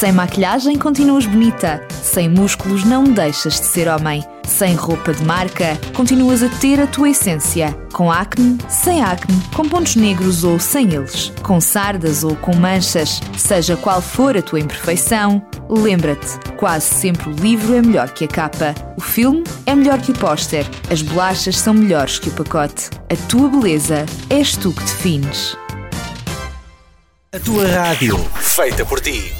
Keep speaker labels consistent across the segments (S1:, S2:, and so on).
S1: Sem maquilhagem continuas bonita, sem músculos não deixas de ser homem. Sem roupa de marca, continuas a ter a tua essência. Com acne, sem acne, com pontos negros ou sem eles. Com sardas ou com manchas, seja qual for a tua imperfeição, lembra-te: quase sempre o livro é melhor que a capa. O filme é melhor que o póster. As bolachas são melhores que o pacote. A tua beleza és tu que defines.
S2: A tua rádio, feita por ti.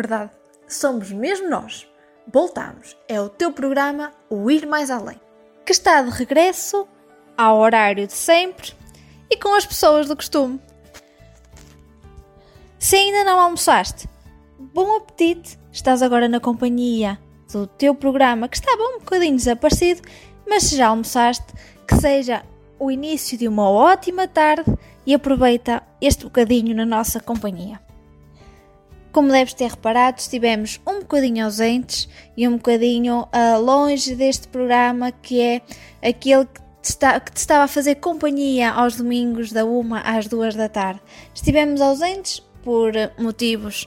S3: Verdade, somos mesmo nós. Voltamos. É o teu programa O Ir Mais Além, que está de regresso ao horário de sempre e com as pessoas do costume. Se ainda não almoçaste, bom apetite! Estás agora na companhia do teu programa que estava um bocadinho desaparecido, mas se já almoçaste, que seja o início de uma ótima tarde e aproveita este bocadinho na nossa companhia. Como deves ter reparado, estivemos um bocadinho ausentes e um bocadinho ah, longe deste programa que é aquele que te, está- que te estava a fazer companhia aos domingos da 1 às 2 da tarde. Estivemos ausentes por motivos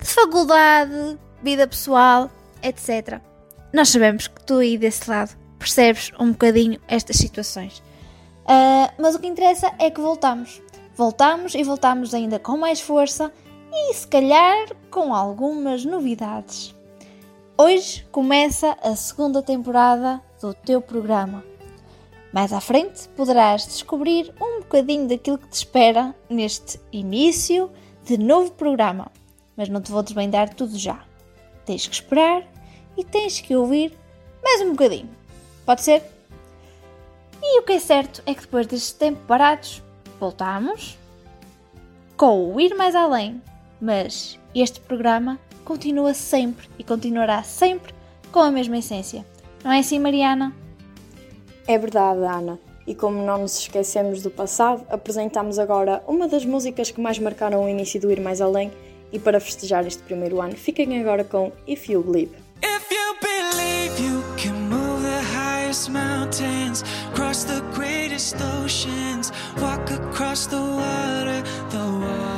S3: de faculdade, vida pessoal, etc. Nós sabemos que tu aí desse lado percebes um bocadinho estas situações. Ah, mas o que interessa é que voltamos. Voltamos e voltamos ainda com mais força e se calhar com algumas novidades. Hoje começa a segunda temporada do teu programa. Mais à frente poderás descobrir um bocadinho daquilo que te espera neste início de novo programa, mas não te vou desvendar tudo já. Tens que esperar e tens que ouvir mais um bocadinho. Pode ser? E o que é certo é que depois destes tempos parados, voltamos com o Ir Mais Além, mas este programa continua sempre e continuará sempre com a mesma essência. Não é assim, Mariana?
S4: É verdade, Ana. E como não nos esquecemos do passado, apresentamos agora uma das músicas que mais marcaram o início do Ir Mais Além e para festejar este primeiro ano, fiquem agora com If You Believe.
S5: If you believe you can move the highest mountains, cross the greatest oceans, walk across the water, the water.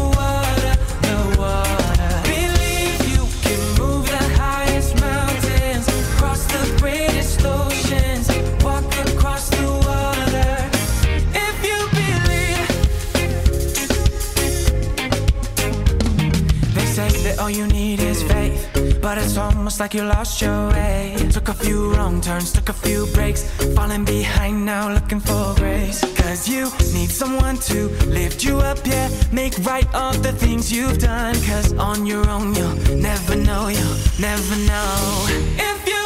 S5: you need is faith, but it's almost like you lost your way. Took a few wrong turns, took a few breaks, falling behind now, looking for grace. Cause you need someone to lift you up, yeah. Make right all the things you've done. Cause on your own, you'll never know, you'll never know. If you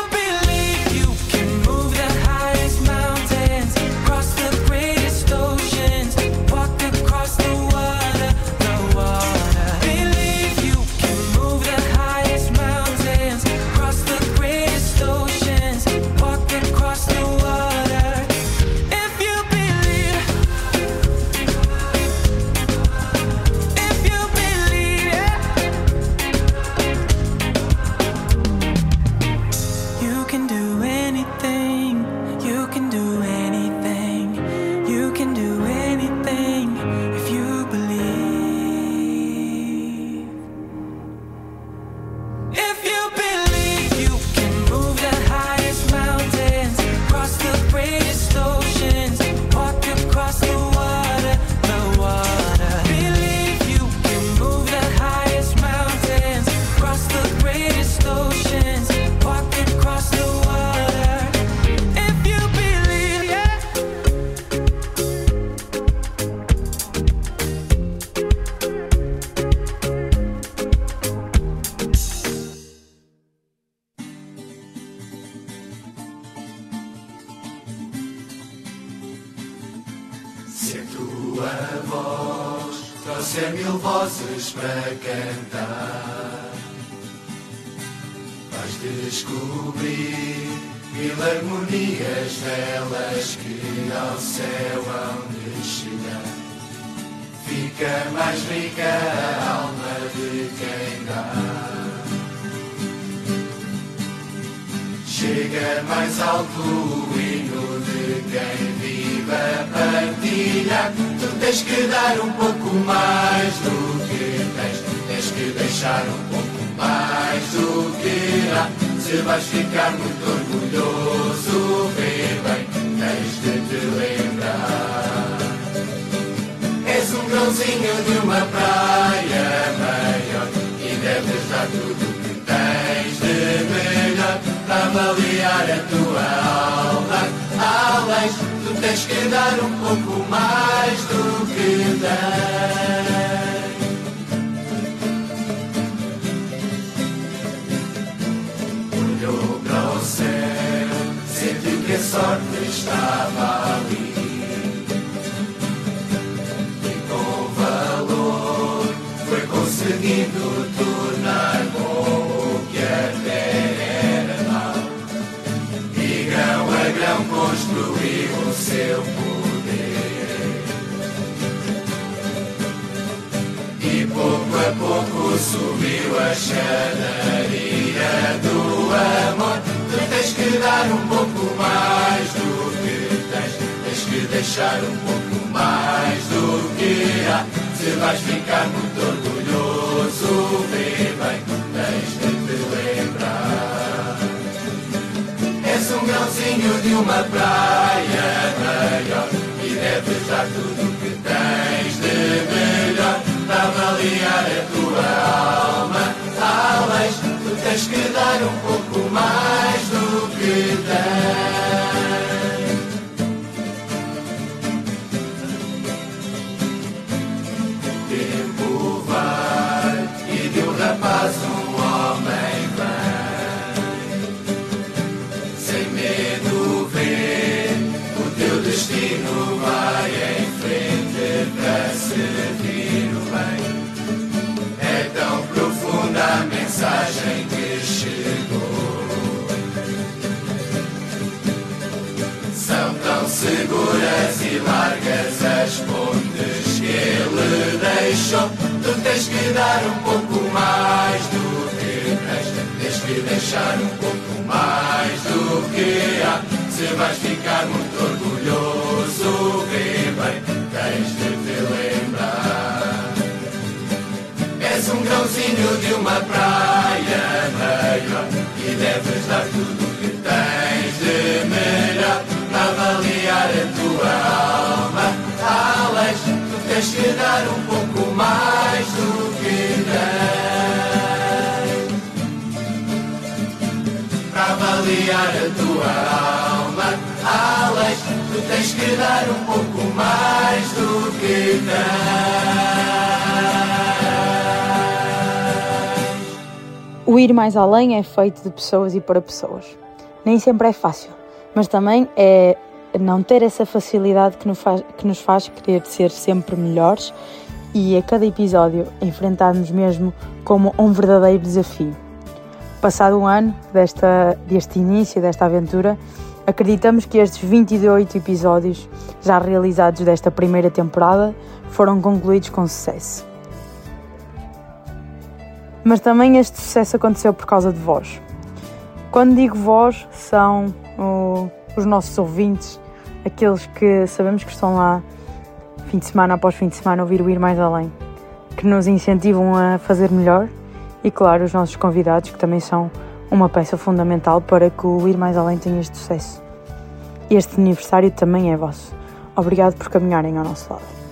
S6: Chega mais alto o hino de quem vive a partilha. Tu tens que dar um pouco mais do que tens, tens que deixar um pouco mais do que dá. Se vais ficar muito orgulhoso, vê bem, tens de te lembrar. És um grãozinho de uma praia maior e deves dar tudo que tens de melhor avaliar a tua alma. Além, tu tens que dar um pouco mais do que tens. Olhou para o céu, sentiu que a sorte estava ali. E com valor foi conseguindo tornar bom construiu o seu poder. E pouco a pouco subiu a chadaria do amor. Tu tens que dar um pouco mais do que tens, tens que deixar um pouco mais do que há. Se vais ficar muito orgulhoso, vê És grãozinho de uma praia maior e deves dar tudo que tens de melhor para avaliar a tua alma. Além, tu tens que dar um pouco mais do que tens. Mais além
S7: é feito de pessoas e para pessoas. Nem sempre é fácil, mas também é não ter essa facilidade que nos faz, que nos faz querer ser sempre melhores e a cada episódio enfrentarmos mesmo como um verdadeiro desafio. Passado um ano desta, deste início, desta aventura, acreditamos que estes 28 episódios já realizados desta primeira temporada foram concluídos com sucesso. Mas também este sucesso aconteceu por causa de vós. Quando digo vós, são o, os nossos ouvintes, aqueles que sabemos que estão lá fim de semana após fim de semana ouvir o Ir Mais Além, que nos incentivam a fazer melhor e, claro, os nossos convidados, que também são uma peça fundamental para que o Ir Mais Além tenha este sucesso. Este aniversário também é vosso. Obrigado por caminharem ao nosso lado.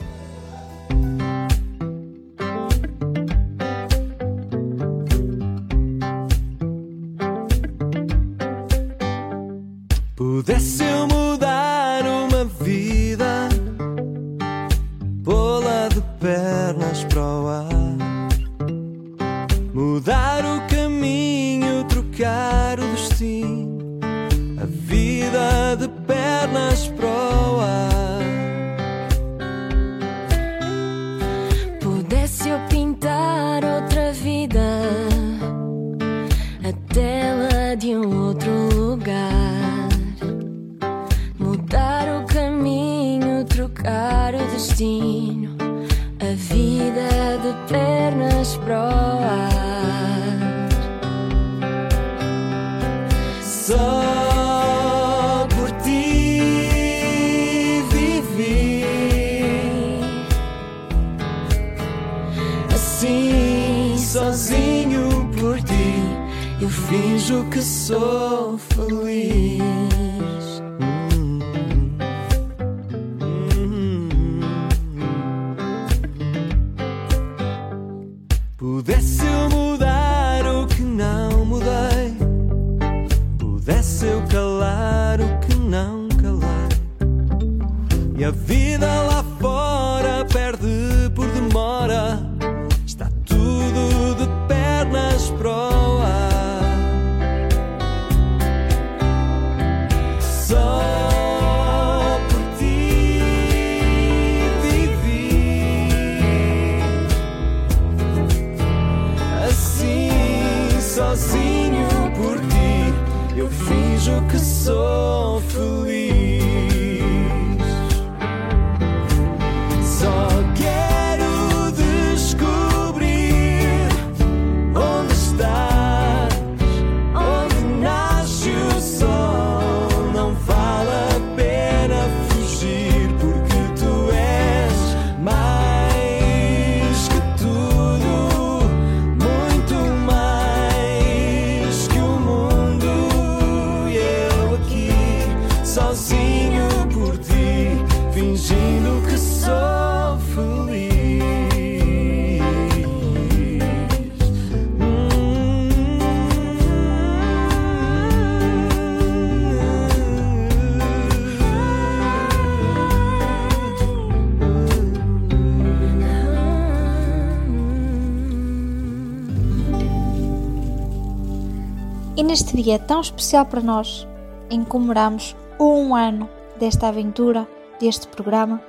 S8: E
S3: neste dia tão especial para nós, em comemoramos um ano desta aventura, deste programa,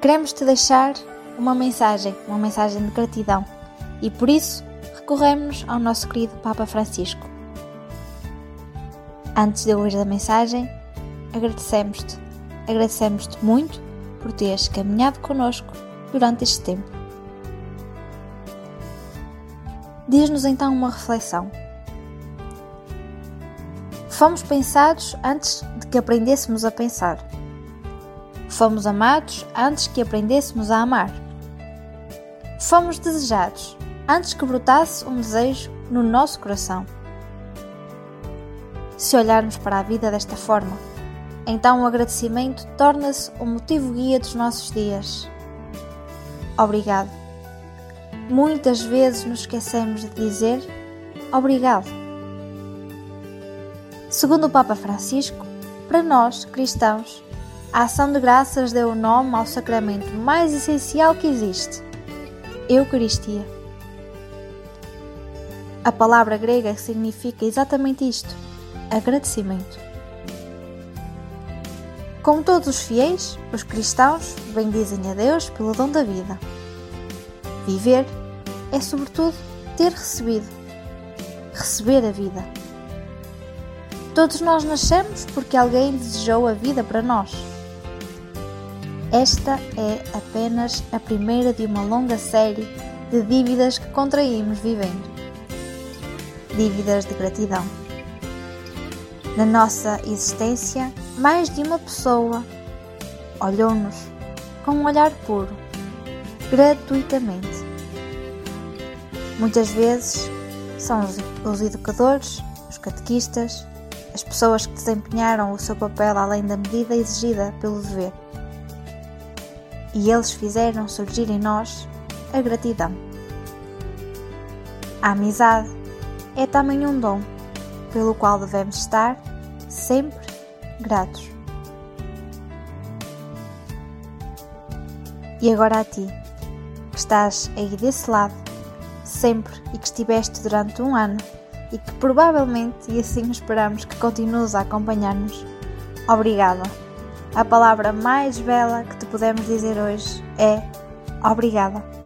S3: queremos te deixar uma mensagem, uma mensagem de gratidão. E por isso recorremos ao nosso querido Papa Francisco. Antes de ouvir a mensagem, agradecemos-te, agradecemos-te muito por teres caminhado connosco durante este tempo. Diz-nos então uma reflexão. Fomos pensados antes de que aprendêssemos a pensar. Fomos amados antes que aprendêssemos a amar. Fomos desejados antes que brotasse um desejo no nosso coração. Se olharmos para a vida desta forma, então o agradecimento torna-se o motivo guia dos nossos dias. Obrigado. Muitas vezes nos esquecemos de dizer obrigado. Segundo o Papa Francisco, para nós, cristãos, A ação de graças deu o nome ao sacramento mais essencial que existe: Eucaristia. A palavra grega significa exatamente isto: agradecimento. Como todos os fiéis, os cristãos bendizem a Deus pelo dom da vida. Viver é, sobretudo, ter recebido. Receber a vida. Todos nós nascemos porque alguém desejou a vida para nós. Esta é apenas a primeira de uma longa série de dívidas que contraímos vivendo. Dívidas de gratidão. Na nossa existência, mais de uma pessoa olhou-nos com um olhar puro, gratuitamente. Muitas vezes são os, educadores, os catequistas, as pessoas que desempenharam o seu papel além da medida exigida pelo dever. E eles fizeram surgir em nós a gratidão. A amizade é também um dom pelo qual devemos estar sempre gratos. E agora a ti, que estás aí desse lado, sempre e que estiveste durante um ano e que provavelmente, e assim esperamos que continues a acompanhar-nos, obrigada. A palavra mais bela que te podemos dizer hoje é obrigada.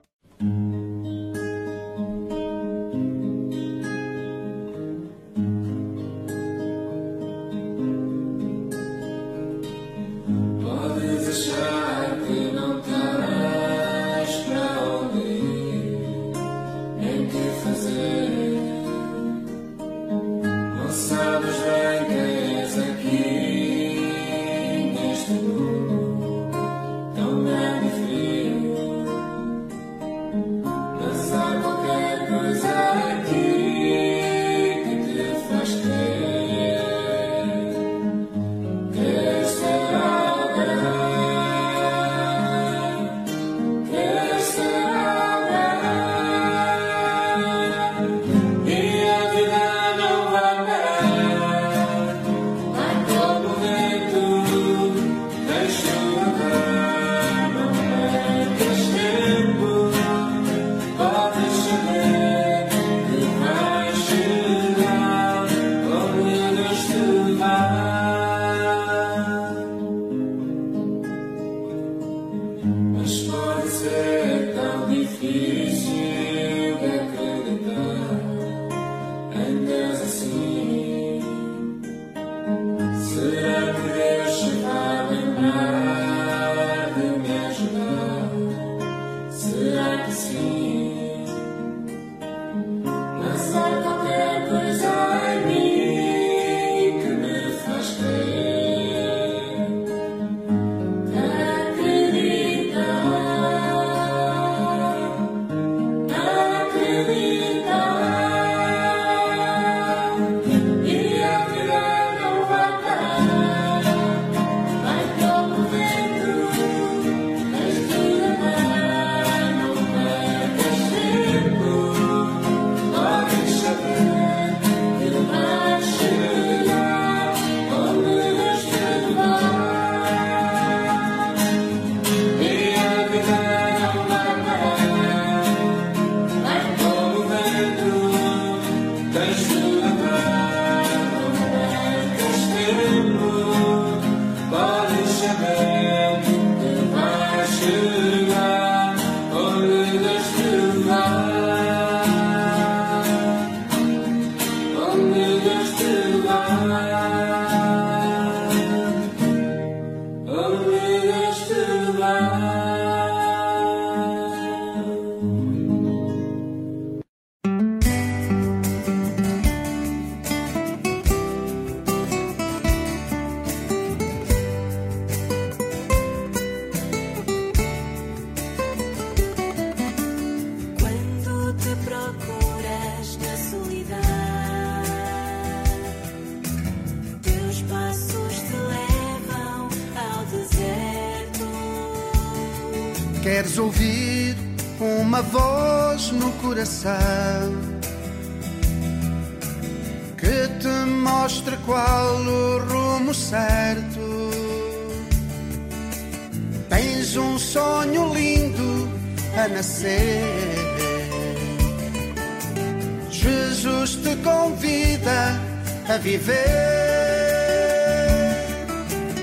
S9: Queres
S10: ouvir uma voz no coração que te mostre qual o rumo certo? Tens um sonho lindo a nascer. Jesus te convida a viver.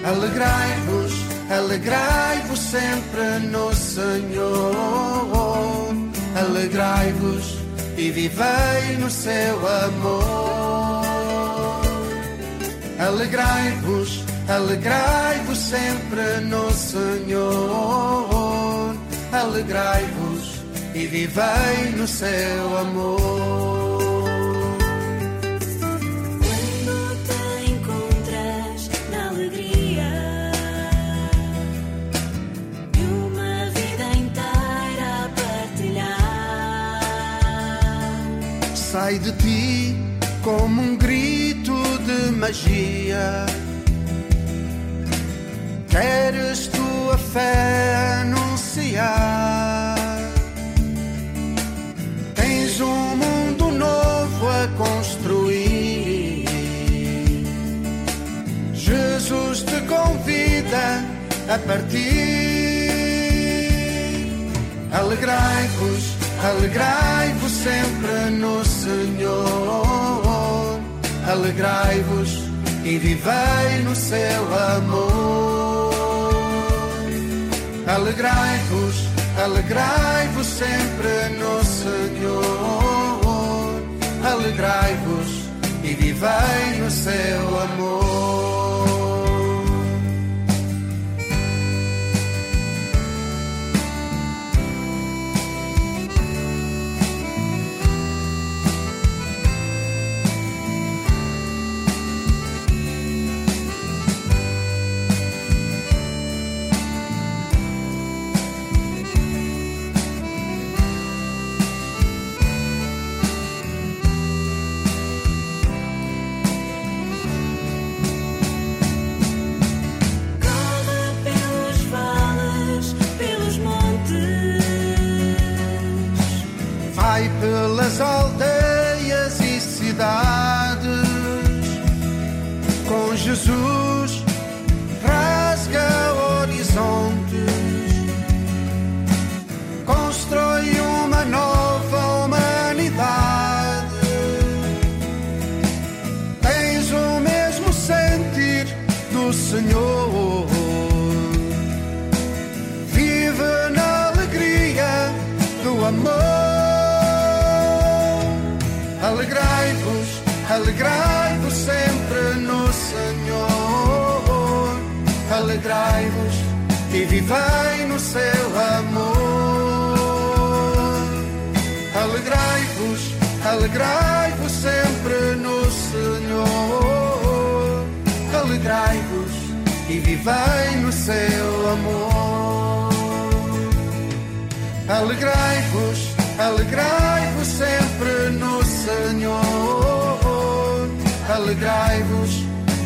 S10: Alegrai-vos, alegrai-vos sempre no Senhor. Alegrai-vos e vivei no seu amor. Alegrai-vos, alegrai-vos sempre no Senhor. Alegrai-vos e vivei no seu amor. Sai de ti como um grito de magia. Queres tua fé anunciar? Tens um mundo novo a construir. Jesus te convida a partir. Alegrai-vos, alegrai-vos sempre Senhor. Alegrai-vos e vivei no seu amor. Alegrai-vos, alegrai-vos sempre no Senhor. Alegrai-vos e vivei no seu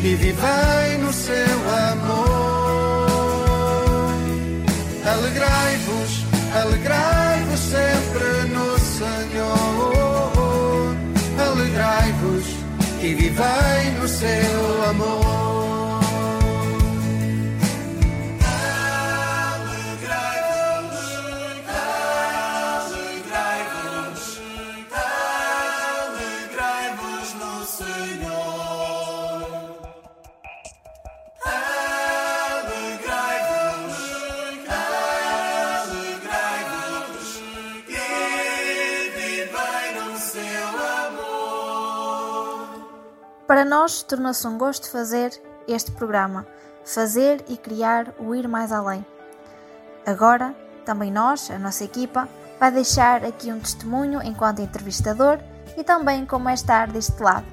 S10: Alegrai-vos e vivei no seu amor. Alegrai-vos, alegrai-vos sempre no Senhor. Alegrai-vos e vivei no seu amor.
S3: Nós, tornou-se um gosto fazer este programa, fazer e criar o Ir Mais Além. Agora, também nós, a nossa equipa, vai deixar aqui um testemunho enquanto entrevistador e também como é estar deste lado.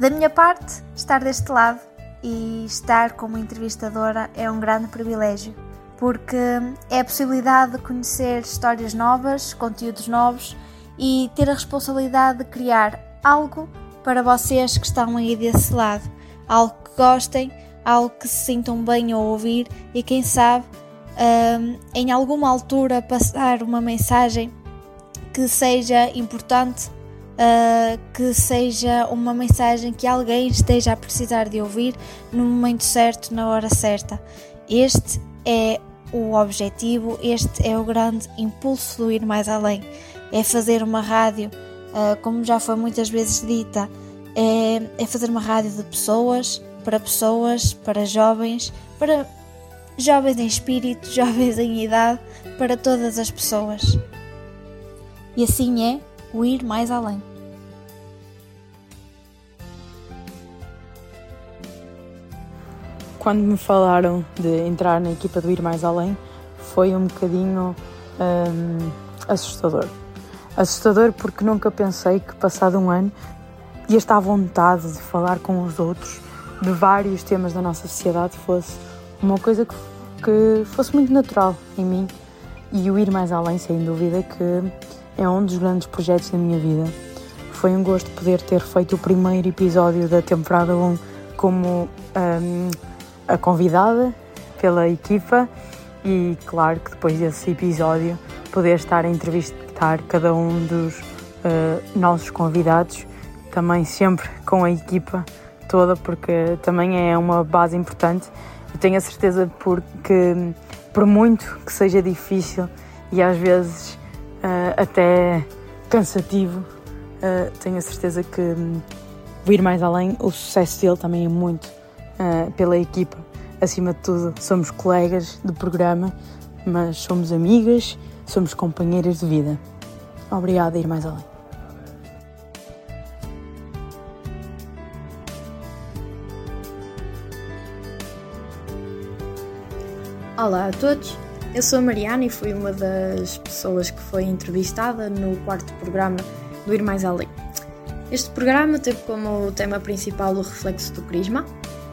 S3: Da minha parte, estar deste lado e estar como entrevistadora é um grande privilégio, porque é a possibilidade de conhecer histórias novas, conteúdos novos e ter a responsabilidade de criar algo para vocês que estão aí desse lado, algo que gostem, algo que se sintam bem a ouvir e quem sabe hum, em alguma altura passar uma mensagem que seja importante, uh, que seja uma mensagem que alguém esteja a precisar de ouvir no momento certo, na hora certa. Este é o objetivo, este é o grande impulso do ir mais além. É fazer uma rádio, como já foi muitas vezes dita, é, é fazer uma rádio de pessoas, para pessoas, para jovens, para jovens em espírito, jovens em idade, para todas as pessoas. E assim é o ir mais além.
S11: Quando me falaram de entrar na equipa do Ir Mais Além, foi um bocadinho hum, assustador. Assustador porque nunca pensei que, passado um ano, ia estar à vontade de falar com os outros de vários temas da nossa sociedade fosse uma coisa que, que fosse muito natural em mim. E o Ir Mais Além, sem dúvida, que é um dos grandes projetos da minha vida. Foi um gosto poder ter feito o primeiro episódio da temporada 1 como hum, a convidada pela equipa e claro que depois desse episódio poder estar a cada um dos uh, nossos convidados, também sempre com a equipa toda, porque também é uma base importante. Eu tenho a certeza porque por muito que seja difícil e às vezes uh, até cansativo, uh, tenho a certeza que um, ir mais além, o sucesso dele também é muito pela equipa. Acima de tudo, somos colegas de programa, mas somos amigas, somos companheiras de vida. Obrigada, ir mais além.
S4: Olá a todos, eu sou a Mariana e fui uma das pessoas que foi entrevistada no quarto programa do Ir Mais Além. Este programa teve como tema principal o reflexo do Crisma,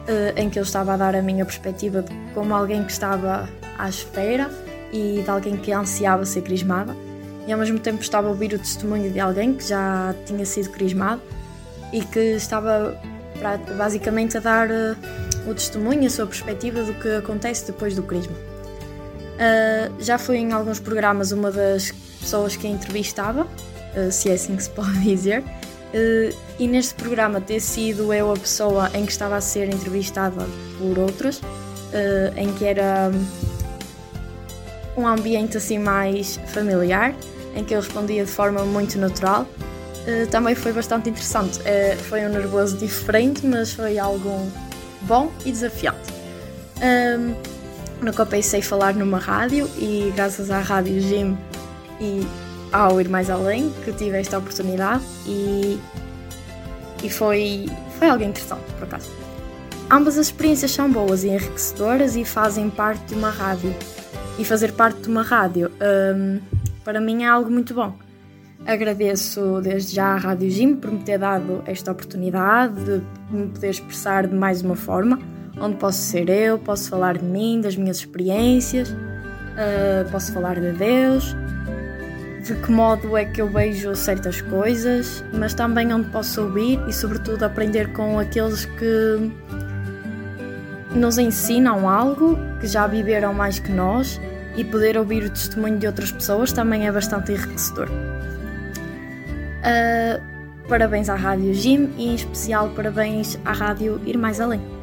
S4: eh, em que eu estava a dar a minha perspectiva como alguém que estava à espera e de alguém que ansiava ser crismada, e ao mesmo tempo estava a ouvir o testemunho de alguém que já tinha sido crismado e que estava basicamente a dar eh, o testemunho, a sua perspectiva do que acontece depois do crisma. Uh, já fui em alguns programas uma das pessoas que a entrevistava, uh, se é assim que se pode dizer, e neste programa ter sido eu a pessoa em que estava a ser entrevistada por outras, em que era um ambiente assim mais familiar, em que eu respondia de forma muito natural. Uh, também foi bastante interessante. Uh, foi um nervoso diferente, mas foi algo bom e desafiante. Um, nunca pensei falar numa rádio e graças à Rádio Jim e ao Ir Mais Além que tive esta oportunidade e, e foi, foi algo interessante por acaso. Ambas as experiências são boas e enriquecedoras e fazem parte de uma rádio. E fazer parte de uma rádio hum, para mim é algo muito bom. Agradeço desde já à Rádio Jim por me ter dado esta oportunidade de me poder expressar de mais uma forma, onde posso ser eu, posso falar de mim, das minhas experiências, uh, posso falar de Deus, de que modo é que eu vejo certas coisas, mas também onde posso ouvir e, sobretudo, aprender com aqueles que nos ensinam algo, que já viveram mais que nós e poder ouvir o testemunho de outras pessoas também é bastante enriquecedor. Uh, parabéns à Rádio Jim e, em especial, parabéns à Rádio Ir Mais Além.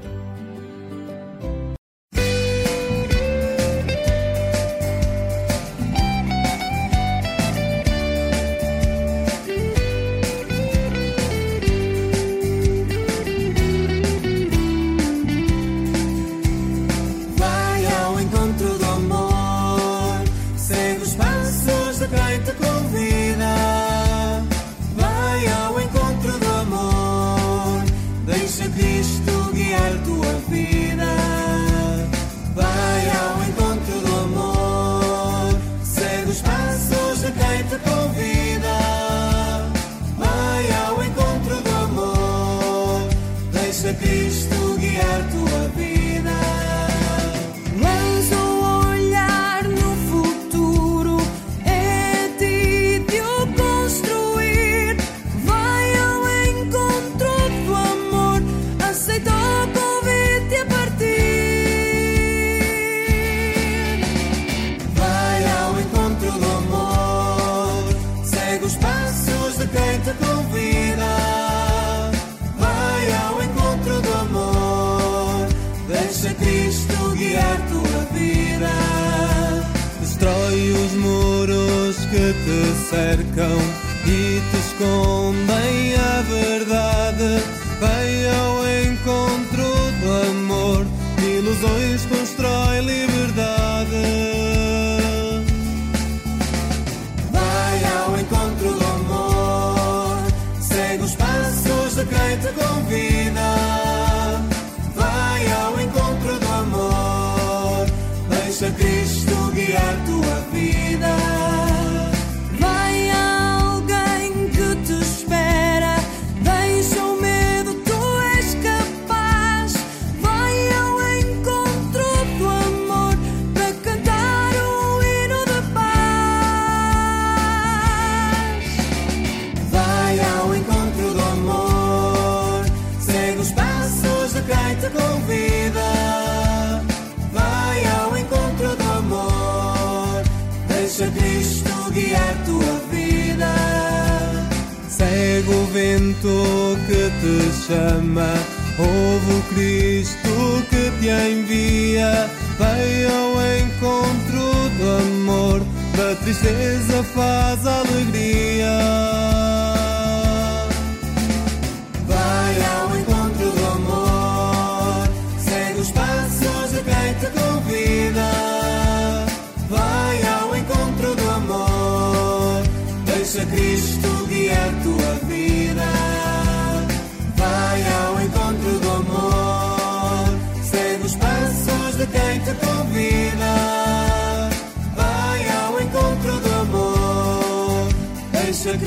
S7: Cristo que te chama, ouve o Cristo que te envia, vem ao encontro do amor, da tristeza faz alegria.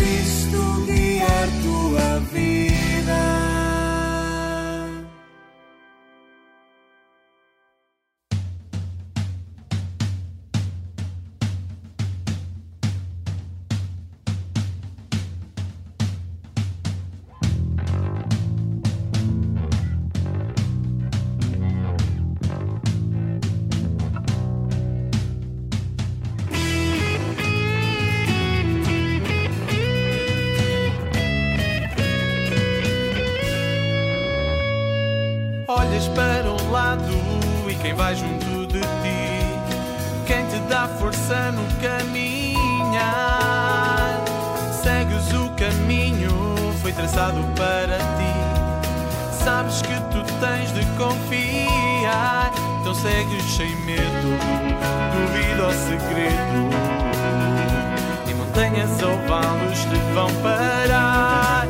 S7: Cristo guiar tua
S6: foi traçado para ti. Sabes que tu tens de confiar, então segues sem medo. duvido ao segredo. E montanhas ou vales te vão parar.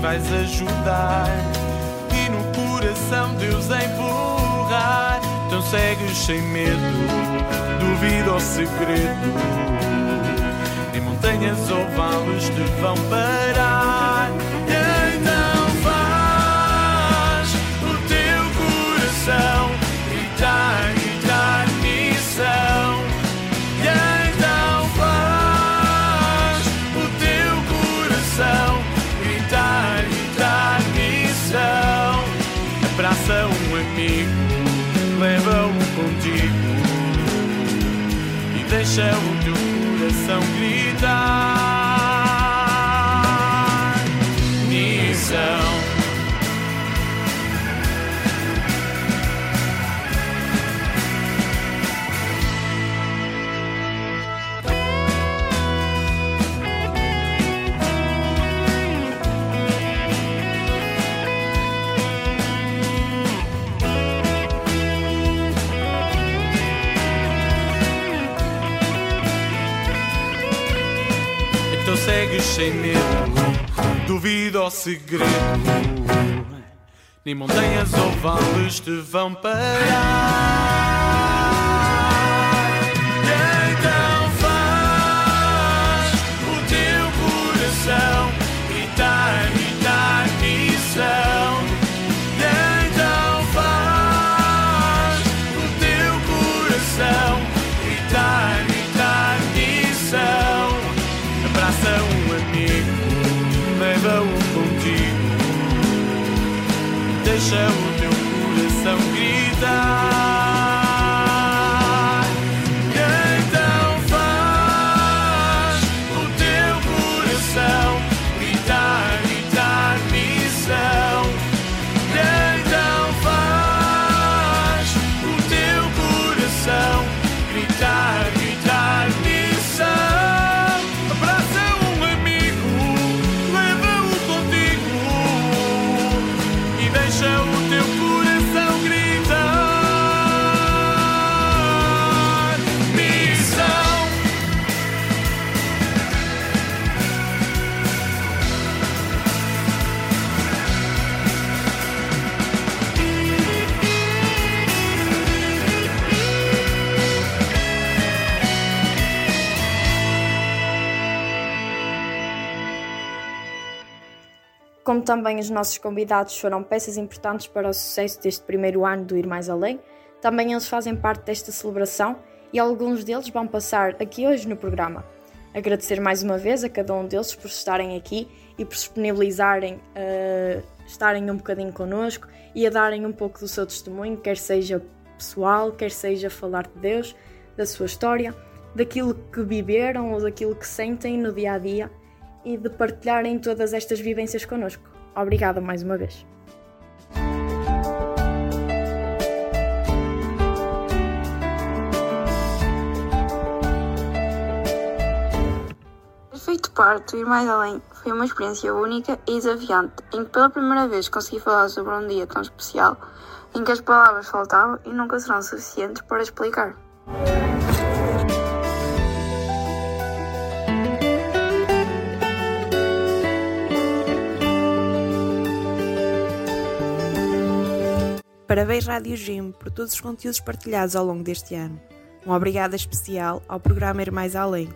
S6: vais ajudar e no coração Deus empurrar. Então segues sem medo, duvido ao segredo. Em montanhas ou vales te vão parar. yourself. sem medo, duvido ao segredo. Nem montanhas ou vales te vão parar.
S4: Como também os nossos convidados foram peças importantes para o sucesso deste primeiro ano do Ir Mais Além, também eles fazem parte desta celebração e alguns deles vão passar aqui hoje no programa. Agradecer mais uma vez a cada um deles por estarem aqui e por disponibilizarem a estarem um bocadinho connosco e a darem um pouco do seu testemunho, quer seja pessoal, quer seja falar de Deus, da sua história, daquilo que viveram ou daquilo que sentem no dia a dia e de partilharem todas estas vivências connosco. Obrigada mais uma vez.
S12: Ter feito parte do Ir Mais Além foi uma experiência única e desafiante, em que pela primeira vez consegui falar sobre um dia tão especial, em que as palavras faltavam e nunca serão suficientes para explicar.
S13: Parabéns Rádio Gym por todos os conteúdos partilhados ao longo deste ano. Um obrigado especial ao programa Ir Mais Além,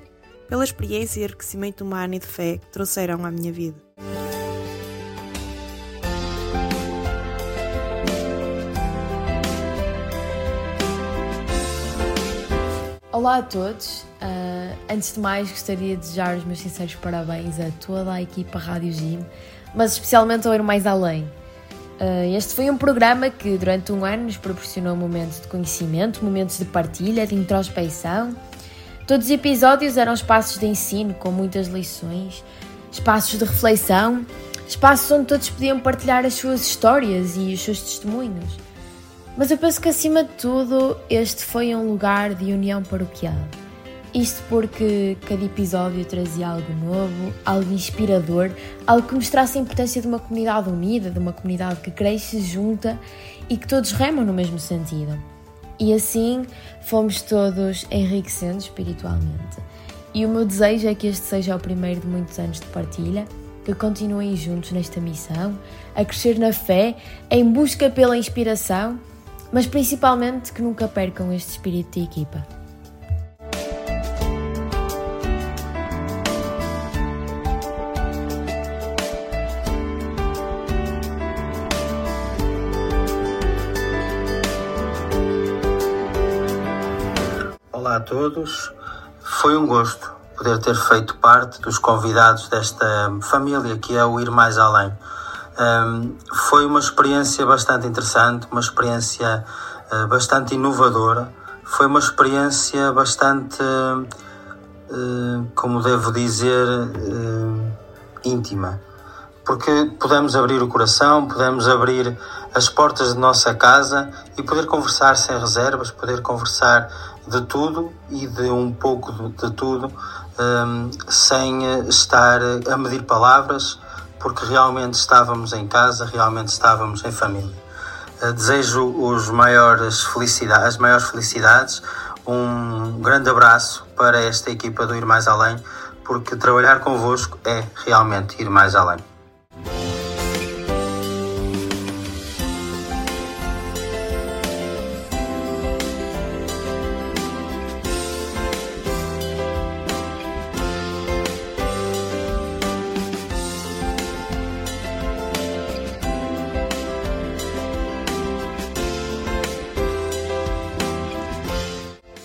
S13: pela experiência e enriquecimento humano e de fé que trouxeram à minha vida.
S14: Olá a todos. Ah, antes de mais, gostaria de desejar os meus sinceros parabéns a toda a equipa Rádio Gym, mas especialmente ao Ir Mais Além. Ah, este foi um programa que, durante um ano, nos proporcionou momentos de conhecimento, momentos de partilha, de introspecção. Todos os episódios eram espaços de ensino com muitas lições, espaços de reflexão, espaços onde todos podiam partilhar as suas histórias e os seus testemunhos. Mas eu penso que acima de tudo este foi um lugar de união paroquial. Isto porque cada episódio trazia algo novo, algo inspirador, algo que mostrasse a importância de uma comunidade unida, de uma comunidade que cresce junta e que todos remam no mesmo sentido. E assim fomos todos enriquecendo espiritualmente. E o meu desejo é que este seja o primeiro de muitos anos de partilha, que continuem juntos nesta missão, a crescer na fé, em busca pela inspiração, mas principalmente que nunca percam este espírito de equipa.
S15: Todos. Foi um gosto poder ter feito parte dos convidados desta família que é o Ir Mais Além. Um, foi uma experiência bastante interessante, uma experiência uh, bastante inovadora, foi uma experiência bastante, uh, como devo dizer, uh, íntima. Porque pudemos abrir o coração, pudemos abrir as portas de nossa casa e poder conversar sem reservas, poder conversar de tudo e de um pouco de, tudo, um, sem eh, estar a medir palavras, porque realmente estávamos em casa, realmente estávamos em família. Uh, desejo os maiores felicidades, as maiores felicidades, um grande abraço para esta equipa do Ir Mais Além, porque trabalhar convosco é realmente ir mais além.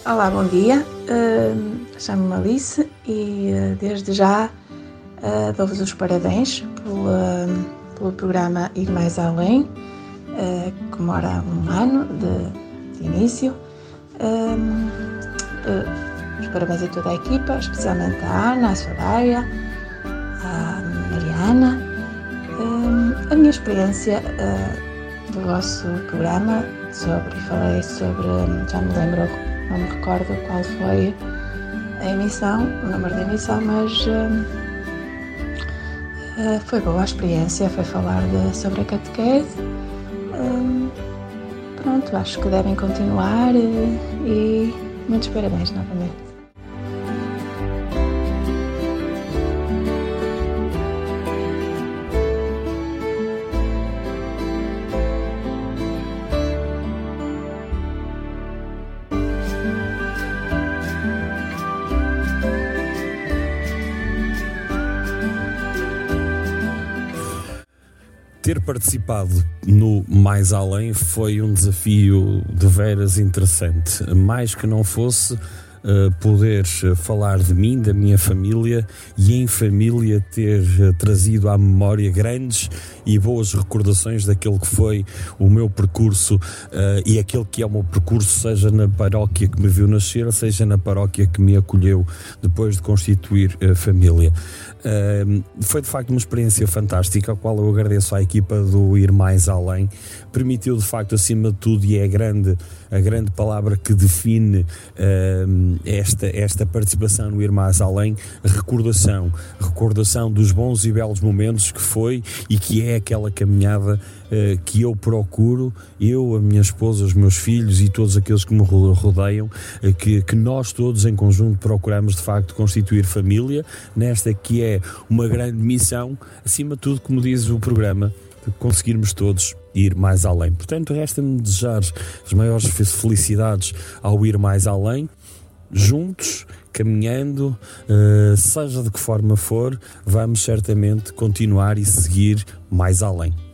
S16: Olá, bom dia. Uh, Chamo-me Alice e uh, desde já uh, dou-vos os parabéns pelo, pelo programa Ir Mais Além, uh, que comemora um ano de, de início. Um, uh, os parabéns a toda a equipa, especialmente à Ana, à Soraya, à Mariana. Um, a minha experiência do vosso programa sobre, falei sobre, já me lembro, não me recordo qual foi a emissão, o número de emissão, mas uh, uh, foi boa a experiência, foi falar de, sobre a catequese. Um, pronto, acho que devem continuar e, e muitos parabéns novamente.
S17: Participado no Mais Além foi um desafio de veras interessante. Mais que não fosse uh, poder falar de mim, da minha família e em família ter uh, trazido à memória grandes e boas recordações daquele que foi o meu percurso uh, e aquele que é o meu percurso, seja na paróquia que me viu nascer, seja na paróquia que me acolheu depois de constituir família. Uh, foi de facto uma experiência fantástica, a qual eu agradeço à equipa do Ir Mais Além. Permitiu de facto, acima de tudo, e é grande, a grande palavra que define uh, esta, esta participação no Ir Mais Além, recordação. Recordação dos bons e belos momentos que foi e que é aquela caminhada uh, que eu procuro, eu, a minha esposa, os meus filhos e todos aqueles que me rodeiam, uh, que, que nós todos em conjunto procuramos de facto constituir família, nesta que é uma grande missão, acima de tudo, como diz o programa, conseguirmos todos ir mais além. Portanto, resta-me desejar as maiores felicidades ao ir mais além, juntos, caminhando, uh, seja de que forma for, vamos certamente continuar e seguir mais além.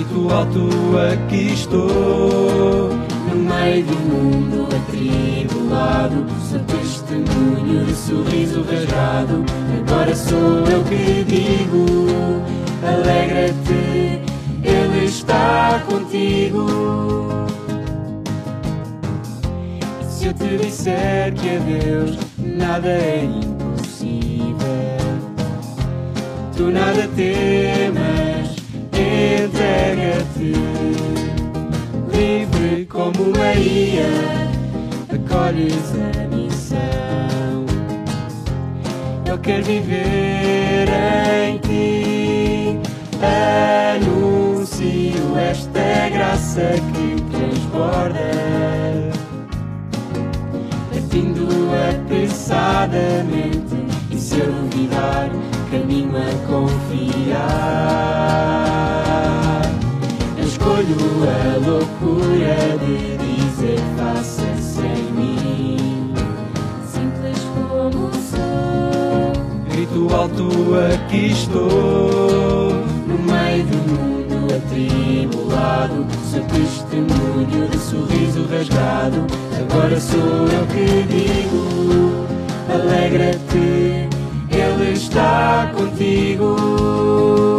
S18: Sou.
S19: Grito alto, aqui estou. No meio do mundo atribulado, sou testemunho de sorriso rasgado. Agora sou eu que digo: alegra-te, Ele está contigo. E se eu te disser que a Deus nada é impossível, tu nada temas, entrega-te livre como Maria, acolhes a missão. Eu quero viver em ti, anuncio esta graça que transborda, partindo apressadamente, e se eu duvidar, caminho a confiar. Escolho a loucura de dizer faça sem mim.
S18: Simples como sou.
S19: Grito alto, aqui estou. No meio do mundo atribulado, sou testemunho de sorriso rasgado. Agora sou eu que digo: alegra-te, Ele está contigo.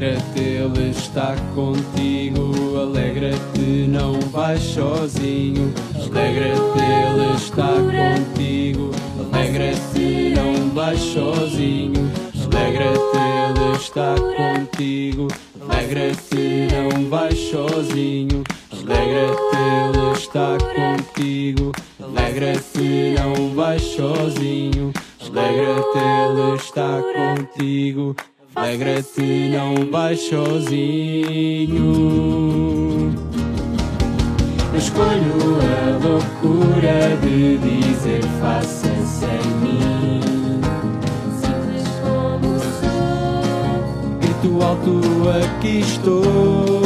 S19: Alegra-te, Ele está contigo. Alegra-te, não vais sozinho. Alegra-te, Ele está contigo. Alegra-te, não vais sozinho. Alegra-te, Ele está contigo. Alegra-te, não vais sozinho. Alegra-te, Ele está contigo. Alegra-te, não vais sozinho. Alegra-te, Ele está contigo. Alegra-te, não vais sozinho. Eu escolho a loucura de dizer faça sem mim.
S18: Simples como sou.
S19: Grito alto, aqui estou.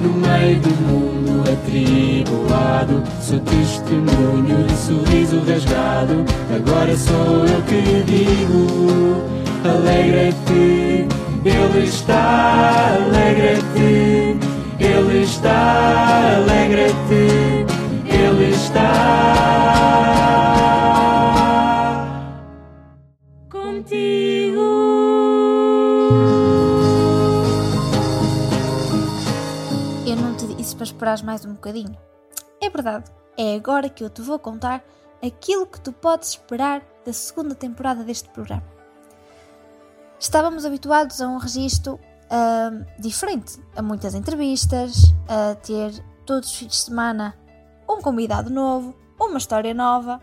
S19: No meio do mundo atribulado, sou testemunho de sorriso rasgado. Agora sou eu que digo: alegra-te, Ele está, alegra-te, Ele está, alegra-te, Ele está.
S3: Eu não te disse para esperares mais um bocadinho. É verdade, é agora que eu te vou contar aquilo que tu podes esperar da segunda temporada deste programa. Estávamos habituados a um registro ahm, diferente, a muitas entrevistas, a ter todos os fins de semana um convidado novo, uma história nova.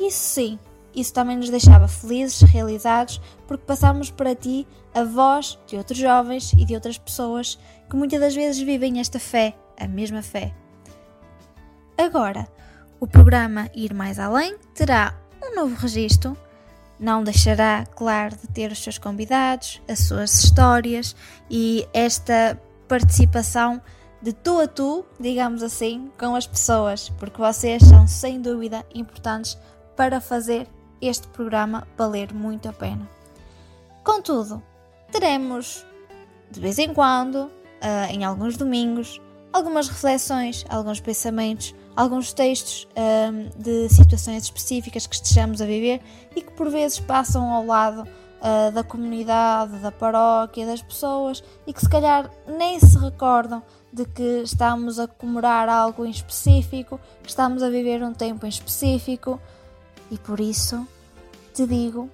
S3: Isso sim, isso também nos deixava felizes, realizados, porque passámos para ti a voz de outros jovens e de outras pessoas que muitas das vezes vivem esta fé, a mesma fé. Agora, o programa Ir Mais Além terá um novo registro, não deixará, claro, de ter os seus convidados, as suas histórias e esta participação de tu a tu, digamos assim, com as pessoas, porque vocês são sem dúvida importantes para fazer este programa valer muito a pena. Contudo, teremos de vez em quando, ah, em alguns domingos, algumas reflexões, alguns pensamentos, alguns textos ahm, de situações específicas que estejamos a viver e que por vezes passam ao lado ah, da comunidade, da paróquia, das pessoas e que se calhar nem se recordam de que estamos a comemorar algo em específico, que estamos a viver um tempo em específico. E por isso te digo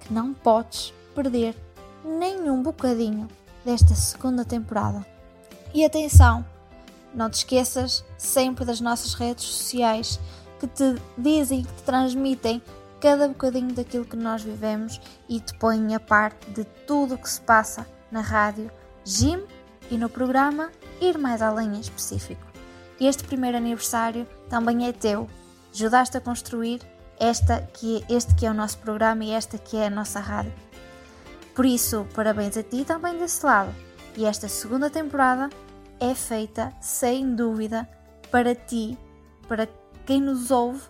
S3: que não podes perder nenhum bocadinho desta segunda temporada. E atenção, não te esqueças sempre das nossas redes sociais que te dizem, que te transmitem cada bocadinho daquilo que nós vivemos e te põem a par de tudo o que se passa na rádio Jim e no programa Ir Mais Além em específico. Este primeiro aniversário também é teu. Ajudaste a construir esta que, este que é o nosso programa e esta que é a nossa rádio. Por isso, parabéns a ti também desse lado. E esta segunda temporada é feita, sem dúvida, para ti, para quem nos ouve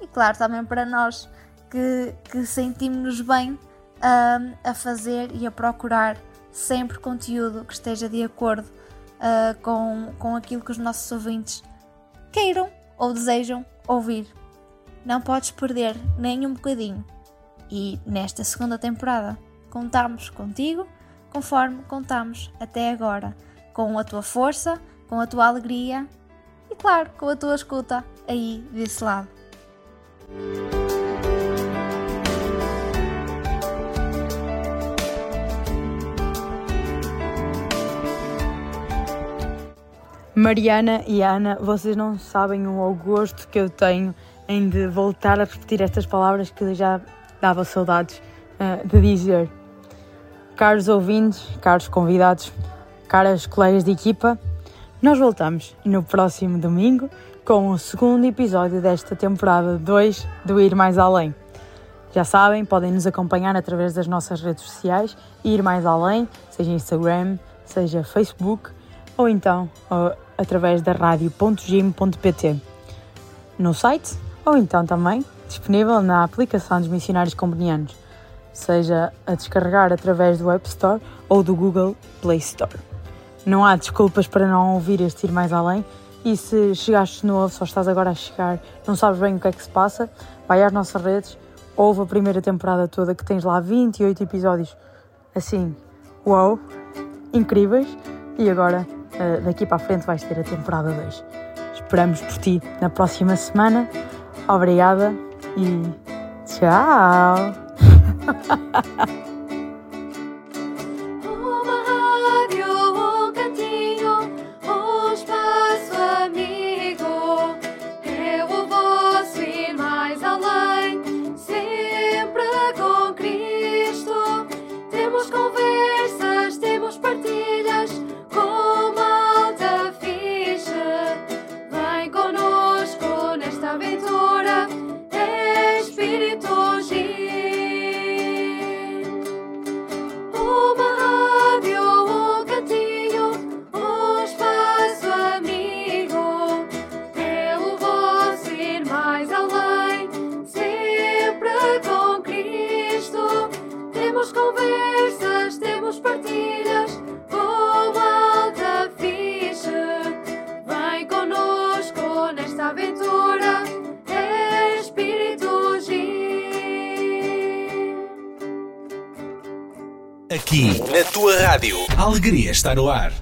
S3: e, claro, também para nós que, que sentimos-nos bem hum, a fazer e a procurar sempre conteúdo que esteja de acordo ah, com, com aquilo que os nossos ouvintes queiram ou desejam ouvir. Não podes perder nem um bocadinho. E nesta segunda temporada contamos contigo conforme contamos até agora, com a tua força, com a tua alegria e, claro, com a tua escuta aí desse lado.
S11: Mariana e Ana, vocês não sabem o gosto que eu tenho em de voltar a repetir estas palavras que já dava saudades uh, de dizer. Caros ouvintes, caros convidados, caras colegas de equipa, nós voltamos no próximo domingo com o segundo episódio desta temporada 2 do Ir Mais Além. Já sabem, podem nos acompanhar através das nossas redes sociais ir mais além, seja Instagram, seja Facebook ou então uh, através da rádio.gym.pt no site ou então também disponível na aplicação dos Missionários Combonianos, seja a descarregar através do App Store ou do Google Play Store. Não há desculpas para não ouvir este ir mais além e se chegaste novo, só estás agora a chegar, não sabes bem o que é que se passa, vai às nossas redes, ouve a primeira temporada toda que tens lá 28 episódios assim, uau, incríveis e agora Uh, daqui para a frente vais ter a temporada 2. Esperamos por ti na próxima semana. Obrigada e tchau!
S2: na tua rádio, a alegria está no ar.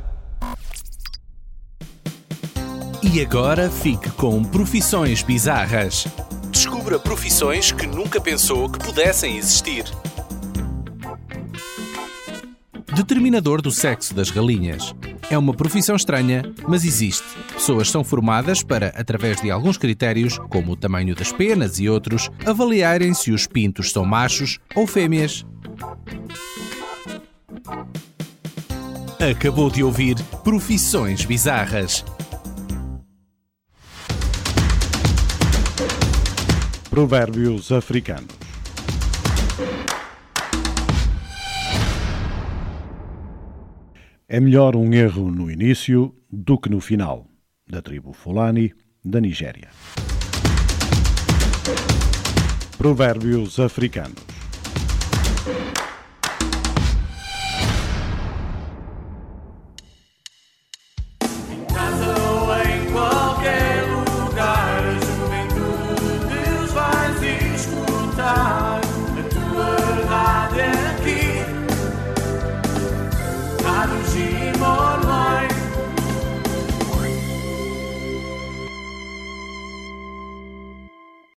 S2: E agora fique com Profissões Bizarras. Descubra profissões que nunca pensou que pudessem existir. Determinador do sexo das galinhas. É uma profissão estranha, mas existe. Pessoas são formadas para, através de alguns critérios, como o tamanho das penas e outros, avaliarem se os pintos são machos ou fêmeas. Acabou de ouvir Profissões Bizarras.
S20: Provérbios africanos. É melhor um erro no início do que no final, da tribo Fulani, da Nigéria. Provérbios africanos.